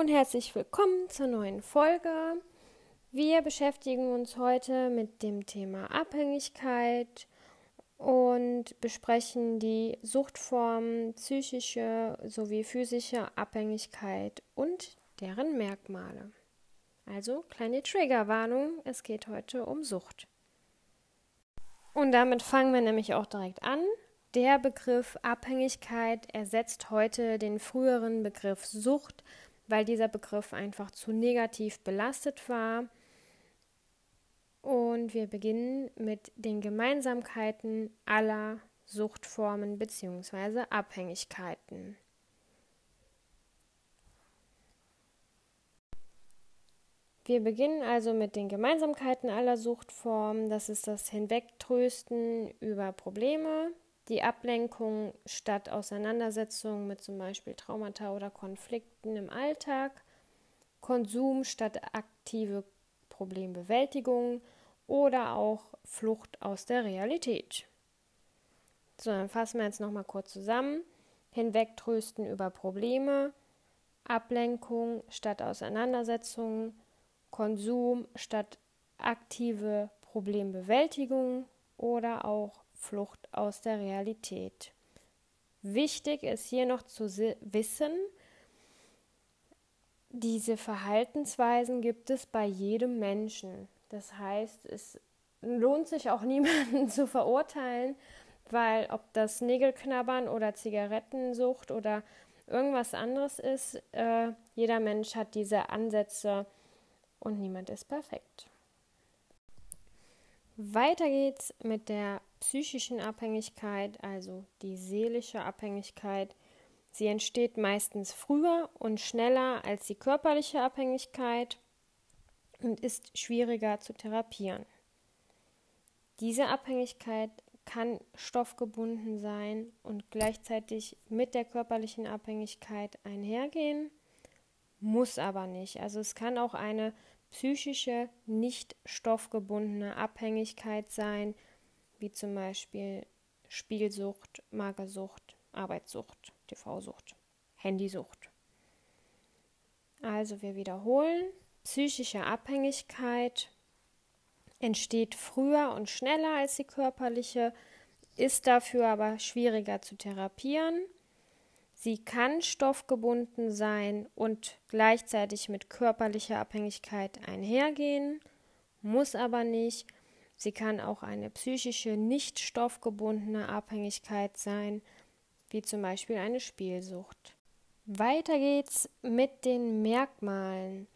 und herzlich willkommen zur neuen Folge. Wir beschäftigen uns heute mit dem Thema Abhängigkeit und besprechen die Suchtformen, psychische sowie physische Abhängigkeit und deren Merkmale. Also kleine Triggerwarnung, es geht heute um Sucht. Und damit fangen wir nämlich auch direkt an. Der Begriff Abhängigkeit ersetzt heute den früheren Begriff Sucht, weil dieser Begriff einfach zu negativ belastet war. Und wir beginnen mit den Gemeinsamkeiten aller Suchtformen bzw. Abhängigkeiten. Wir beginnen also mit den Gemeinsamkeiten aller Suchtformen. Das ist das Hinwegtrösten über Probleme, die Ablenkung statt Auseinandersetzung mit zum Beispiel Traumata oder Konflikten im Alltag, Konsum statt aktive Problembewältigung oder auch Flucht aus der Realität. So, dann fassen wir jetzt nochmal kurz zusammen. Hinwegtrösten über Probleme, Ablenkung statt Auseinandersetzung, Konsum statt aktive Problembewältigung oder auch Flucht aus der Realität. Wichtig ist hier noch zu wissen, diese Verhaltensweisen gibt es bei jedem Menschen. Das heißt, es lohnt sich auch niemanden zu verurteilen, weil ob das Nägelknabbern oder Zigarettensucht oder irgendwas anderes ist, äh, jeder Mensch hat diese Ansätze und niemand ist perfekt. Weiter geht's mit der psychischen Abhängigkeit, also die seelische Abhängigkeit. Sie entsteht meistens früher und schneller als die körperliche Abhängigkeit und ist schwieriger zu therapieren. Diese Abhängigkeit kann stoffgebunden sein und gleichzeitig mit der körperlichen Abhängigkeit einhergehen, muss aber nicht. Also es kann auch eine psychische, nicht stoffgebundene Abhängigkeit sein, wie zum Beispiel Spielsucht, Magersucht, Arbeitssucht, TV-Sucht, Handysucht. Also wir wiederholen, psychische Abhängigkeit entsteht früher und schneller als die körperliche, ist dafür aber schwieriger zu therapieren Sie kann stoffgebunden sein und gleichzeitig mit körperlicher Abhängigkeit einhergehen, muss aber nicht. Sie kann auch eine psychische, nicht stoffgebundene Abhängigkeit sein, wie zum Beispiel eine Spielsucht. Weiter geht's mit den Merkmalen.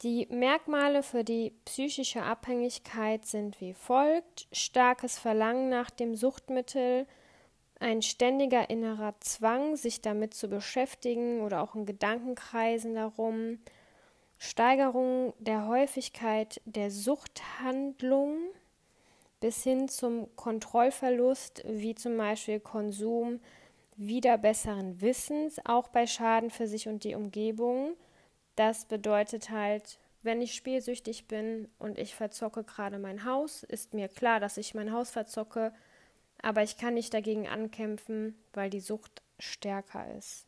Die Merkmale für die psychische Abhängigkeit sind wie folgt: starkes Verlangen nach dem Suchtmittel, ein ständiger innerer Zwang, sich damit zu beschäftigen oder auch in Gedankenkreisen darum, Steigerung der Häufigkeit der Suchthandlung bis hin zum Kontrollverlust, wie zum Beispiel Konsum wieder besseren Wissens, auch bei Schaden für sich und die Umgebung. Das bedeutet halt, wenn ich spielsüchtig bin und ich verzocke gerade mein Haus, ist mir klar, dass ich mein Haus verzocke, aber ich kann nicht dagegen ankämpfen, weil die Sucht stärker ist.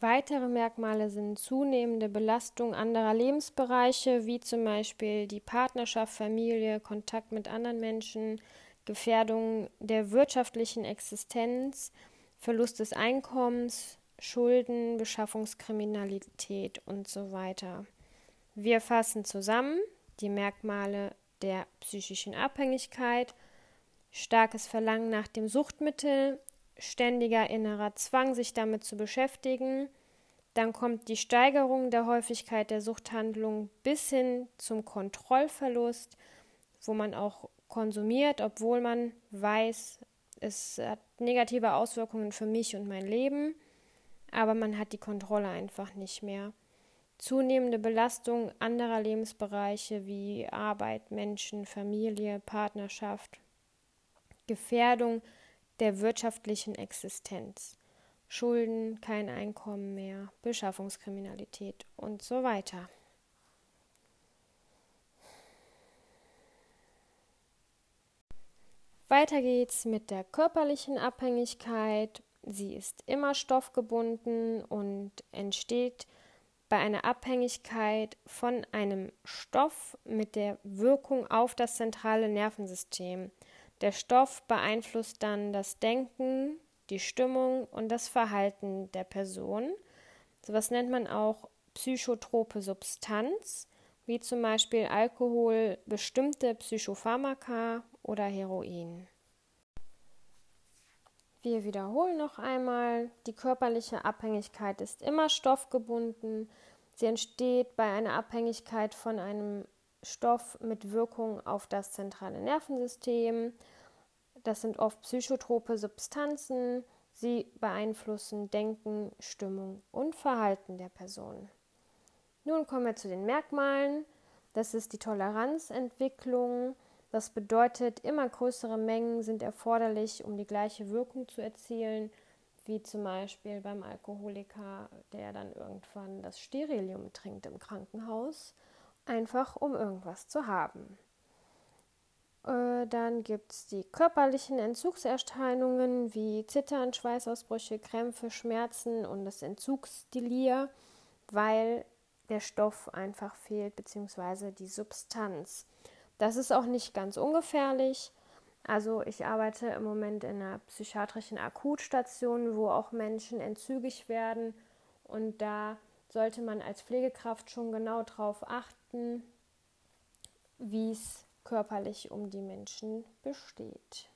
Weitere Merkmale sind zunehmende Belastung anderer Lebensbereiche, wie zum Beispiel die Partnerschaft, Familie, Kontakt mit anderen Menschen, Gefährdung der wirtschaftlichen Existenz, Verlust des Einkommens, Schulden, Beschaffungskriminalität und so weiter. Wir fassen zusammen die Merkmale der psychischen Abhängigkeit, starkes Verlangen nach dem Suchtmittel, ständiger innerer Zwang, sich damit zu beschäftigen, dann kommt die Steigerung der Häufigkeit der Suchthandlung bis hin zum Kontrollverlust, wo man auch konsumiert, obwohl man weiß, es hat negative Auswirkungen für mich und mein Leben aber man hat die Kontrolle einfach nicht mehr. Zunehmende Belastung anderer Lebensbereiche wie Arbeit, Menschen, Familie, Partnerschaft, Gefährdung der wirtschaftlichen Existenz, Schulden, kein Einkommen mehr, Beschaffungskriminalität und so weiter. Weiter geht's mit der körperlichen Abhängigkeit. Sie ist immer stoffgebunden und entsteht bei einer Abhängigkeit von einem Stoff mit der Wirkung auf das zentrale Nervensystem. Der Stoff beeinflusst dann das Denken, die Stimmung und das Verhalten der Person. Sowas nennt man auch psychotrope Substanz, wie zum Beispiel Alkohol, bestimmte Psychopharmaka oder Heroin. Wir wiederholen noch einmal, die körperliche Abhängigkeit ist immer stoffgebunden. Sie entsteht bei einer Abhängigkeit von einem Stoff mit Wirkung auf das zentrale Nervensystem. Das sind oft psychotrope Substanzen. Sie beeinflussen Denken, Stimmung und Verhalten der Person. Nun kommen wir zu den Merkmalen. Das ist die Toleranzentwicklung. Das bedeutet, immer größere Mengen sind erforderlich, um die gleiche Wirkung zu erzielen, wie zum Beispiel beim Alkoholiker, der dann irgendwann das Sterilium trinkt im Krankenhaus, einfach um irgendwas zu haben. Äh, dann gibt es die körperlichen Entzugserscheinungen wie Zittern, Schweißausbrüche, Krämpfe, Schmerzen und das Entzugsdelir, weil der Stoff einfach fehlt, beziehungsweise die Substanz. Das ist auch nicht ganz ungefährlich. Also ich arbeite im Moment in einer psychiatrischen Akutstation, wo auch Menschen entzügig werden. Und da sollte man als Pflegekraft schon genau darauf achten, wie es körperlich um die Menschen besteht.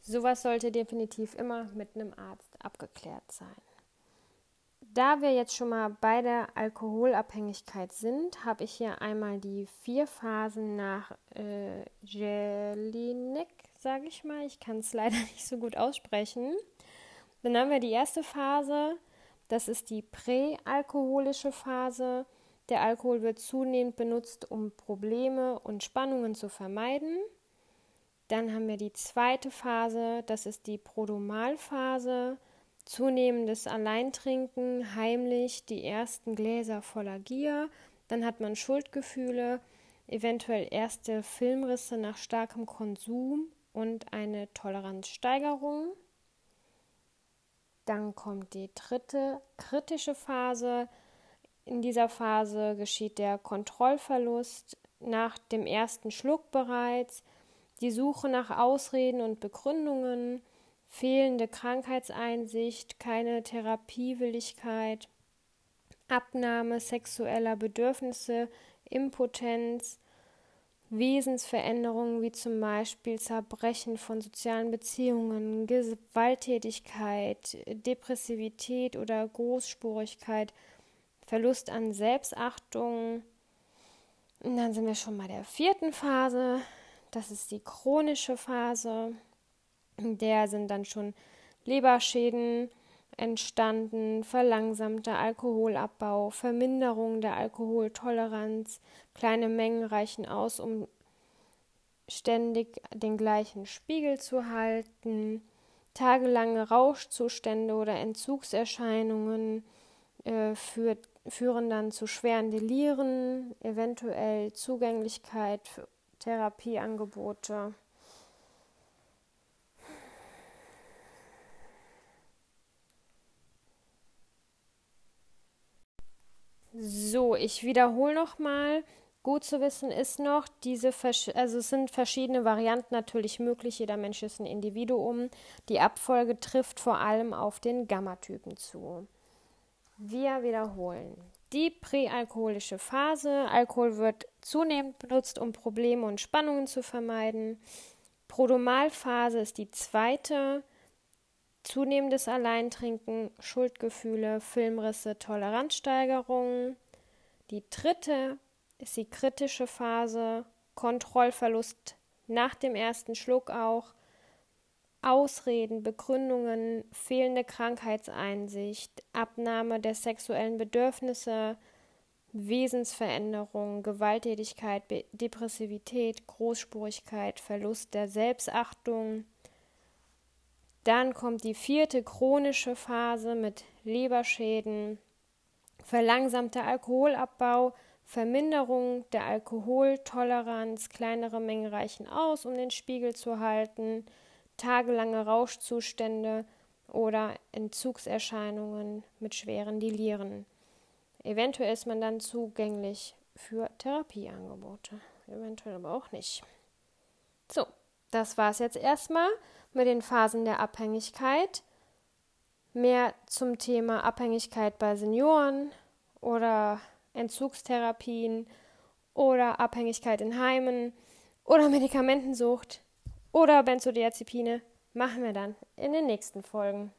Sowas sollte definitiv immer mit einem Arzt abgeklärt sein. Da wir jetzt schon mal bei der Alkoholabhängigkeit sind, habe ich hier einmal die vier Phasen nach äh, Jelinek, sage ich mal. Ich kann es leider nicht so gut aussprechen. Dann haben wir die erste Phase, das ist die präalkoholische Phase. Der Alkohol wird zunehmend benutzt, um Probleme und Spannungen zu vermeiden. Dann haben wir die zweite Phase, das ist die Prodomalphase zunehmendes Alleintrinken, heimlich die ersten Gläser voller Gier, dann hat man Schuldgefühle, eventuell erste Filmrisse nach starkem Konsum und eine Toleranzsteigerung. Dann kommt die dritte kritische Phase. In dieser Phase geschieht der Kontrollverlust nach dem ersten Schluck bereits, die Suche nach Ausreden und Begründungen, fehlende Krankheitseinsicht, keine Therapiewilligkeit, Abnahme sexueller Bedürfnisse, Impotenz, Wesensveränderungen wie zum Beispiel Zerbrechen von sozialen Beziehungen, Gewalttätigkeit, Depressivität oder Großspurigkeit, Verlust an Selbstachtung. Und dann sind wir schon bei der vierten Phase. Das ist die chronische Phase. In der sind dann schon Leberschäden entstanden, verlangsamter Alkoholabbau, Verminderung der Alkoholtoleranz. Kleine Mengen reichen aus, um ständig den gleichen Spiegel zu halten. Tagelange Rauschzustände oder Entzugserscheinungen äh, führt, führen dann zu schweren Deliren, eventuell Zugänglichkeit für Therapieangebote. So, ich wiederhole nochmal. Gut zu wissen ist noch, diese also es sind verschiedene Varianten natürlich möglich. Jeder Mensch ist ein Individuum. Die Abfolge trifft vor allem auf den Gamma-Typen zu. Wir wiederholen. Die präalkoholische Phase. Alkohol wird zunehmend benutzt, um Probleme und Spannungen zu vermeiden. Prodomalphase ist die zweite zunehmendes Alleintrinken, Schuldgefühle, Filmrisse, Toleranzsteigerungen. Die dritte ist die kritische Phase, Kontrollverlust nach dem ersten Schluck auch, Ausreden, Begründungen, fehlende Krankheitseinsicht, Abnahme der sexuellen Bedürfnisse, Wesensveränderung, Gewalttätigkeit, Depressivität, Großspurigkeit, Verlust der Selbstachtung, dann kommt die vierte chronische Phase mit Leberschäden, verlangsamter Alkoholabbau, Verminderung der Alkoholtoleranz, kleinere Mengen reichen aus, um den Spiegel zu halten, tagelange Rauschzustände oder Entzugserscheinungen mit schweren Delieren. Eventuell ist man dann zugänglich für Therapieangebote, eventuell aber auch nicht. So, das war es jetzt erstmal mit den Phasen der Abhängigkeit. Mehr zum Thema Abhängigkeit bei Senioren oder Entzugstherapien oder Abhängigkeit in Heimen oder Medikamentensucht oder Benzodiazepine machen wir dann in den nächsten Folgen.